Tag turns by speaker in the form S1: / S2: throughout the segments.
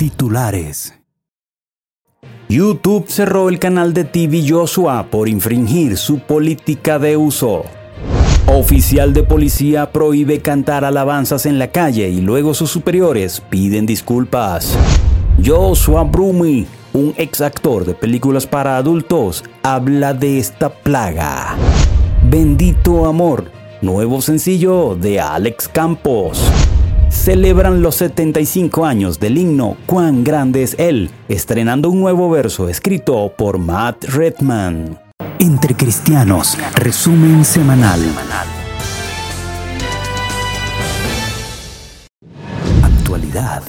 S1: Titulares. YouTube cerró el canal de TV Joshua por infringir su política de uso. Oficial de policía prohíbe cantar alabanzas en la calle y luego sus superiores piden disculpas. Joshua Brumi, un ex actor de películas para adultos, habla de esta plaga. Bendito Amor, nuevo sencillo de Alex Campos celebran los 75 años del himno Cuán grande es Él, estrenando un nuevo verso escrito por Matt Redman. Entre Cristianos, resumen semanal. Actualidad.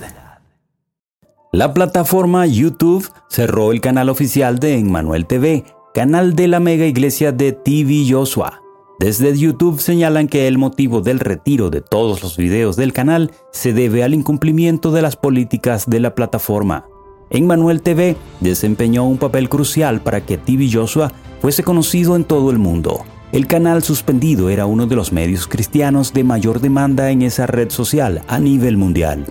S1: La plataforma YouTube cerró el canal oficial de Emmanuel TV, canal de la mega iglesia de TV Joshua desde YouTube señalan que el motivo del retiro de todos los videos del canal se debe al incumplimiento de las políticas de la plataforma. Emmanuel TV desempeñó un papel crucial para que TV Joshua fuese conocido en todo el mundo. El canal suspendido era uno de los medios cristianos de mayor demanda en esa red social a nivel mundial.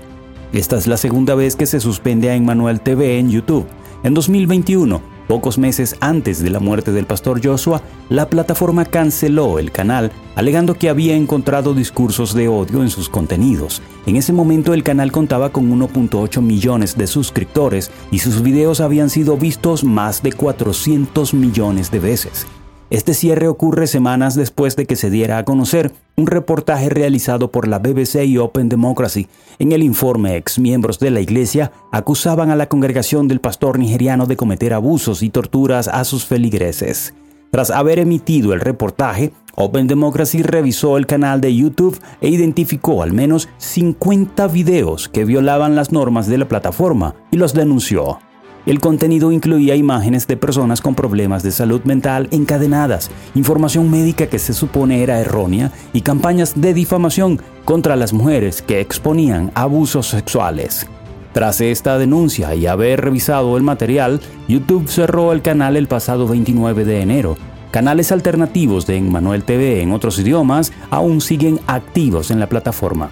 S1: Esta es la segunda vez que se suspende a Emmanuel TV en YouTube. En 2021, Pocos meses antes de la muerte del pastor Joshua, la plataforma canceló el canal, alegando que había encontrado discursos de odio en sus contenidos. En ese momento el canal contaba con 1.8 millones de suscriptores y sus videos habían sido vistos más de 400 millones de veces. Este cierre ocurre semanas después de que se diera a conocer un reportaje realizado por la BBC y Open Democracy. En el informe, ex miembros de la iglesia acusaban a la congregación del pastor nigeriano de cometer abusos y torturas a sus feligreses. Tras haber emitido el reportaje, Open Democracy revisó el canal de YouTube e identificó al menos 50 videos que violaban las normas de la plataforma y los denunció. El contenido incluía imágenes de personas con problemas de salud mental encadenadas, información médica que se supone era errónea y campañas de difamación contra las mujeres que exponían abusos sexuales. Tras esta denuncia y haber revisado el material, YouTube cerró el canal el pasado 29 de enero. Canales alternativos de Emmanuel TV en otros idiomas aún siguen activos en la plataforma.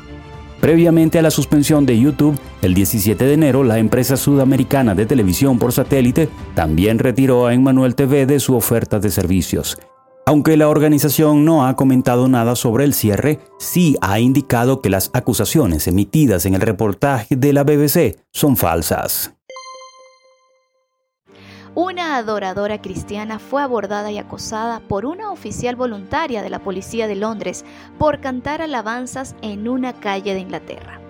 S1: Previamente a la suspensión de YouTube, el 17 de enero, la empresa sudamericana de televisión por satélite también retiró a Emmanuel TV de su oferta de servicios. Aunque la organización no ha comentado nada sobre el cierre, sí ha indicado que las acusaciones emitidas en el reportaje de la BBC son falsas.
S2: Una adoradora cristiana fue abordada y acosada por una oficial voluntaria de la Policía de Londres por cantar alabanzas en una calle de Inglaterra.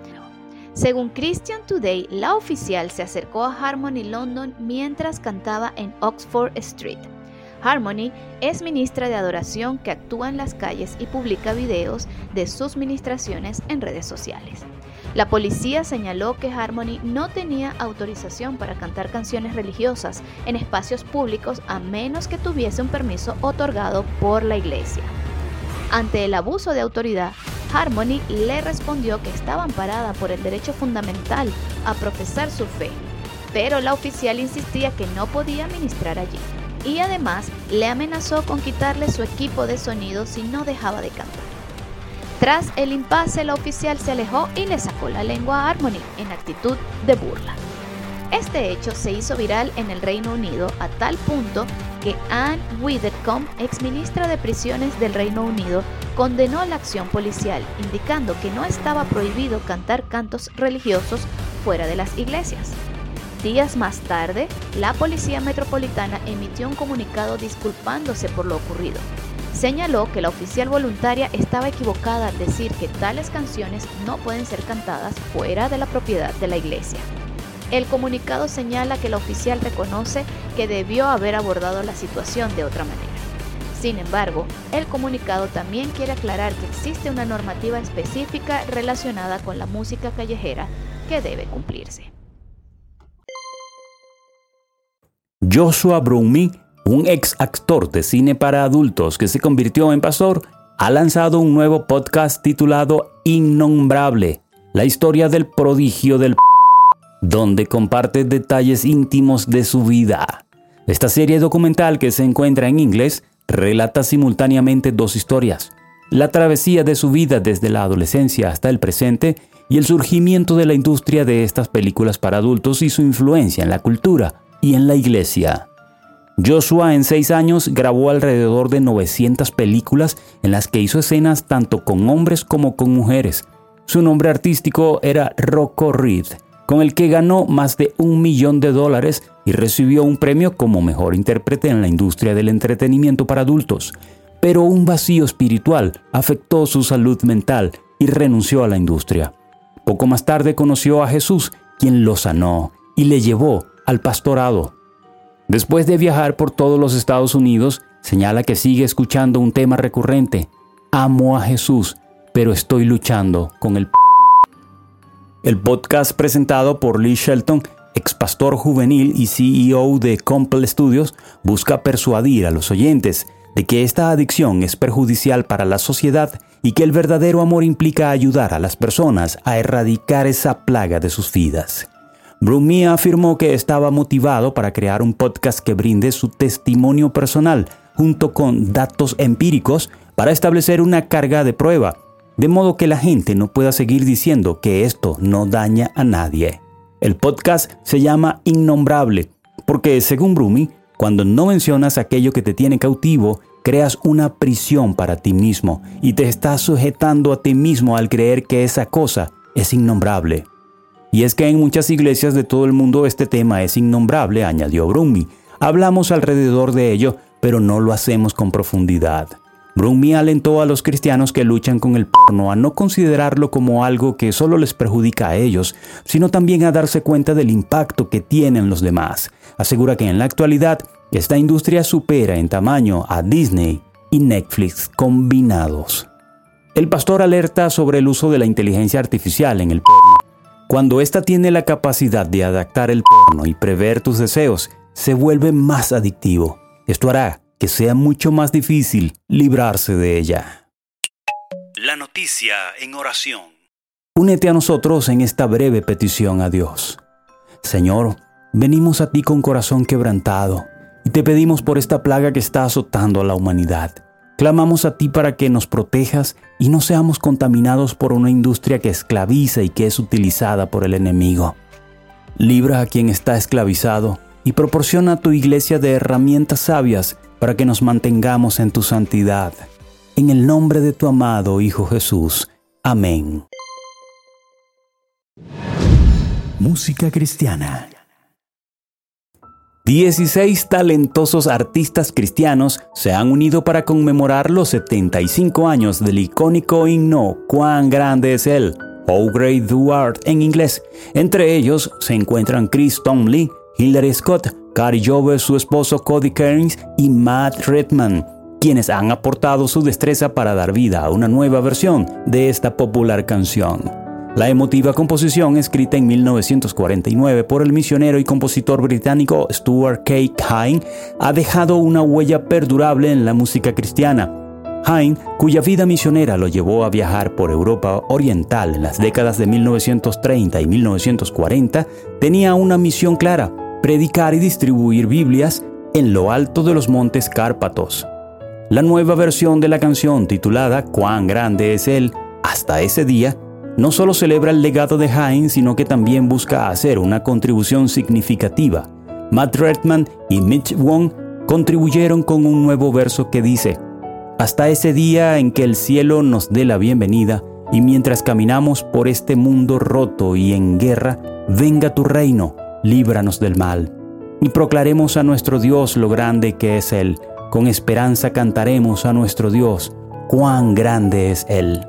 S2: Según Christian Today, la oficial se acercó a Harmony London mientras cantaba en Oxford Street. Harmony es ministra de adoración que actúa en las calles y publica videos de sus ministraciones en redes sociales. La policía señaló que Harmony no tenía autorización para cantar canciones religiosas en espacios públicos a menos que tuviese un permiso otorgado por la iglesia. Ante el abuso de autoridad, Harmony le respondió que estaba amparada por el derecho fundamental a profesar su fe, pero la oficial insistía que no podía ministrar allí y además le amenazó con quitarle su equipo de sonido si no dejaba de cantar. Tras el impasse, la oficial se alejó y le sacó la lengua a Harmony en actitud de burla. Este hecho se hizo viral en el Reino Unido a tal punto que Anne Widdecombe, ex ministra de Prisiones del Reino Unido, condenó la acción policial, indicando que no estaba prohibido cantar cantos religiosos fuera de las iglesias. Días más tarde, la Policía Metropolitana emitió un comunicado disculpándose por lo ocurrido, señaló que la oficial voluntaria estaba equivocada al decir que tales canciones no pueden ser cantadas fuera de la propiedad de la iglesia. El comunicado señala que la oficial reconoce que debió haber abordado la situación de otra manera. Sin embargo, el comunicado también quiere aclarar que existe una normativa específica relacionada con la música callejera que debe cumplirse.
S1: Joshua Brumi un ex actor de cine para adultos que se convirtió en pastor, ha lanzado un nuevo podcast titulado Innombrable, la historia del prodigio del donde comparte detalles íntimos de su vida. Esta serie documental que se encuentra en inglés relata simultáneamente dos historias, la travesía de su vida desde la adolescencia hasta el presente y el surgimiento de la industria de estas películas para adultos y su influencia en la cultura y en la iglesia. Joshua en seis años grabó alrededor de 900 películas en las que hizo escenas tanto con hombres como con mujeres. Su nombre artístico era Rocco Reed, con el que ganó más de un millón de dólares y recibió un premio como mejor intérprete en la industria del entretenimiento para adultos. Pero un vacío espiritual afectó su salud mental y renunció a la industria. Poco más tarde conoció a Jesús, quien lo sanó y le llevó al pastorado. Después de viajar por todos los Estados Unidos, señala que sigue escuchando un tema recurrente. Amo a Jesús, pero estoy luchando con el... El podcast presentado por Lee Shelton, ex pastor juvenil y CEO de Compel Studios, busca persuadir a los oyentes de que esta adicción es perjudicial para la sociedad y que el verdadero amor implica ayudar a las personas a erradicar esa plaga de sus vidas. Brumia afirmó que estaba motivado para crear un podcast que brinde su testimonio personal junto con datos empíricos para establecer una carga de prueba, de modo que la gente no pueda seguir diciendo que esto no daña a nadie. El podcast se llama Innombrable, porque según Brumi, cuando no mencionas aquello que te tiene cautivo, creas una prisión para ti mismo y te estás sujetando a ti mismo al creer que esa cosa es innombrable. Y es que en muchas iglesias de todo el mundo este tema es innombrable, añadió Brumi. Hablamos alrededor de ello, pero no lo hacemos con profundidad. Brumi alentó a los cristianos que luchan con el porno a no considerarlo como algo que solo les perjudica a ellos, sino también a darse cuenta del impacto que tienen los demás. Asegura que en la actualidad esta industria supera en tamaño a Disney y Netflix combinados. El pastor alerta sobre el uso de la inteligencia artificial en el porno. Cuando ésta tiene la capacidad de adaptar el porno y prever tus deseos, se vuelve más adictivo. Esto hará que sea mucho más difícil librarse de ella.
S3: La noticia en oración.
S1: Únete a nosotros en esta breve petición a Dios. Señor, venimos a ti con corazón quebrantado y te pedimos por esta plaga que está azotando a la humanidad. Clamamos a ti para que nos protejas y no seamos contaminados por una industria que esclaviza y que es utilizada por el enemigo. Libra a quien está esclavizado y proporciona a tu iglesia de herramientas sabias para que nos mantengamos en tu santidad. En el nombre de tu amado Hijo Jesús. Amén. Música cristiana. 16 talentosos artistas cristianos se han unido para conmemorar los 75 años del icónico himno Cuán grande es Él, Oh Great Art en inglés. Entre ellos se encuentran Chris Tomley, Hilary Scott, Cary Jover, su esposo Cody Kearns y Matt Redman, quienes han aportado su destreza para dar vida a una nueva versión de esta popular canción. La emotiva composición, escrita en 1949 por el misionero y compositor británico Stuart K. Hine, ha dejado una huella perdurable en la música cristiana. Hine, cuya vida misionera lo llevó a viajar por Europa Oriental en las décadas de 1930 y 1940, tenía una misión clara, predicar y distribuir Biblias en lo alto de los montes Cárpatos. La nueva versión de la canción titulada Cuán grande es Él, hasta ese día, no solo celebra el legado de Hines, sino que también busca hacer una contribución significativa. Matt Redman y Mitch Wong contribuyeron con un nuevo verso que dice, Hasta ese día en que el cielo nos dé la bienvenida, y mientras caminamos por este mundo roto y en guerra, venga tu reino, líbranos del mal. Y proclaremos a nuestro Dios lo grande que es Él. Con esperanza cantaremos a nuestro Dios, cuán grande es Él.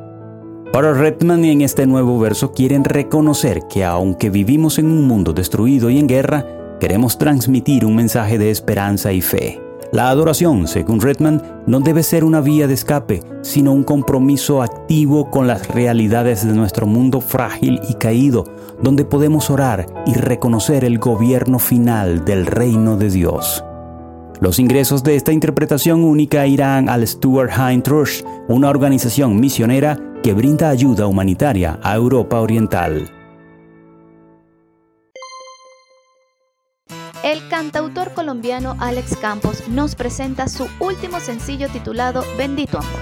S1: Para Redman en este nuevo verso quieren reconocer que aunque vivimos en un mundo destruido y en guerra, queremos transmitir un mensaje de esperanza y fe. La adoración, según Redman, no debe ser una vía de escape, sino un compromiso activo con las realidades de nuestro mundo frágil y caído, donde podemos orar y reconocer el gobierno final del reino de Dios. Los ingresos de esta interpretación única irán al Stuart Hine Trust, una organización misionera que brinda ayuda humanitaria a Europa Oriental.
S2: El cantautor colombiano Alex Campos nos presenta su último sencillo titulado Bendito Amor.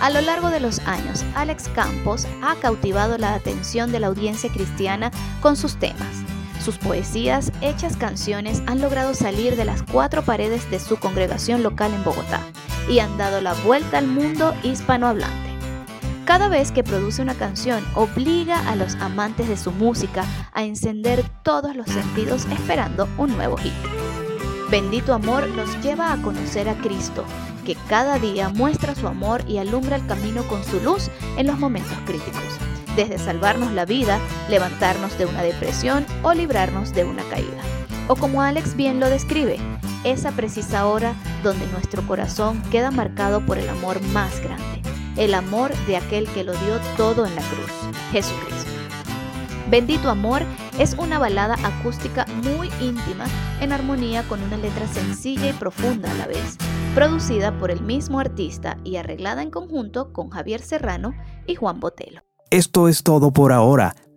S2: A lo largo de los años, Alex Campos ha cautivado la atención de la audiencia cristiana con sus temas. Sus poesías, hechas canciones, han logrado salir de las cuatro paredes de su congregación local en Bogotá y han dado la vuelta al mundo hispanohablante. Cada vez que produce una canción, obliga a los amantes de su música a encender todos los sentidos esperando un nuevo hit. Bendito Amor nos lleva a conocer a Cristo, que cada día muestra su amor y alumbra el camino con su luz en los momentos críticos, desde salvarnos la vida, levantarnos de una depresión o librarnos de una caída. O como Alex bien lo describe, esa precisa hora donde nuestro corazón queda marcado por el amor más grande el amor de aquel que lo dio todo en la cruz, Jesucristo. Bendito Amor es una balada acústica muy íntima en armonía con una letra sencilla y profunda a la vez, producida por el mismo artista y arreglada en conjunto con Javier Serrano y Juan Botelo.
S1: Esto es todo por ahora.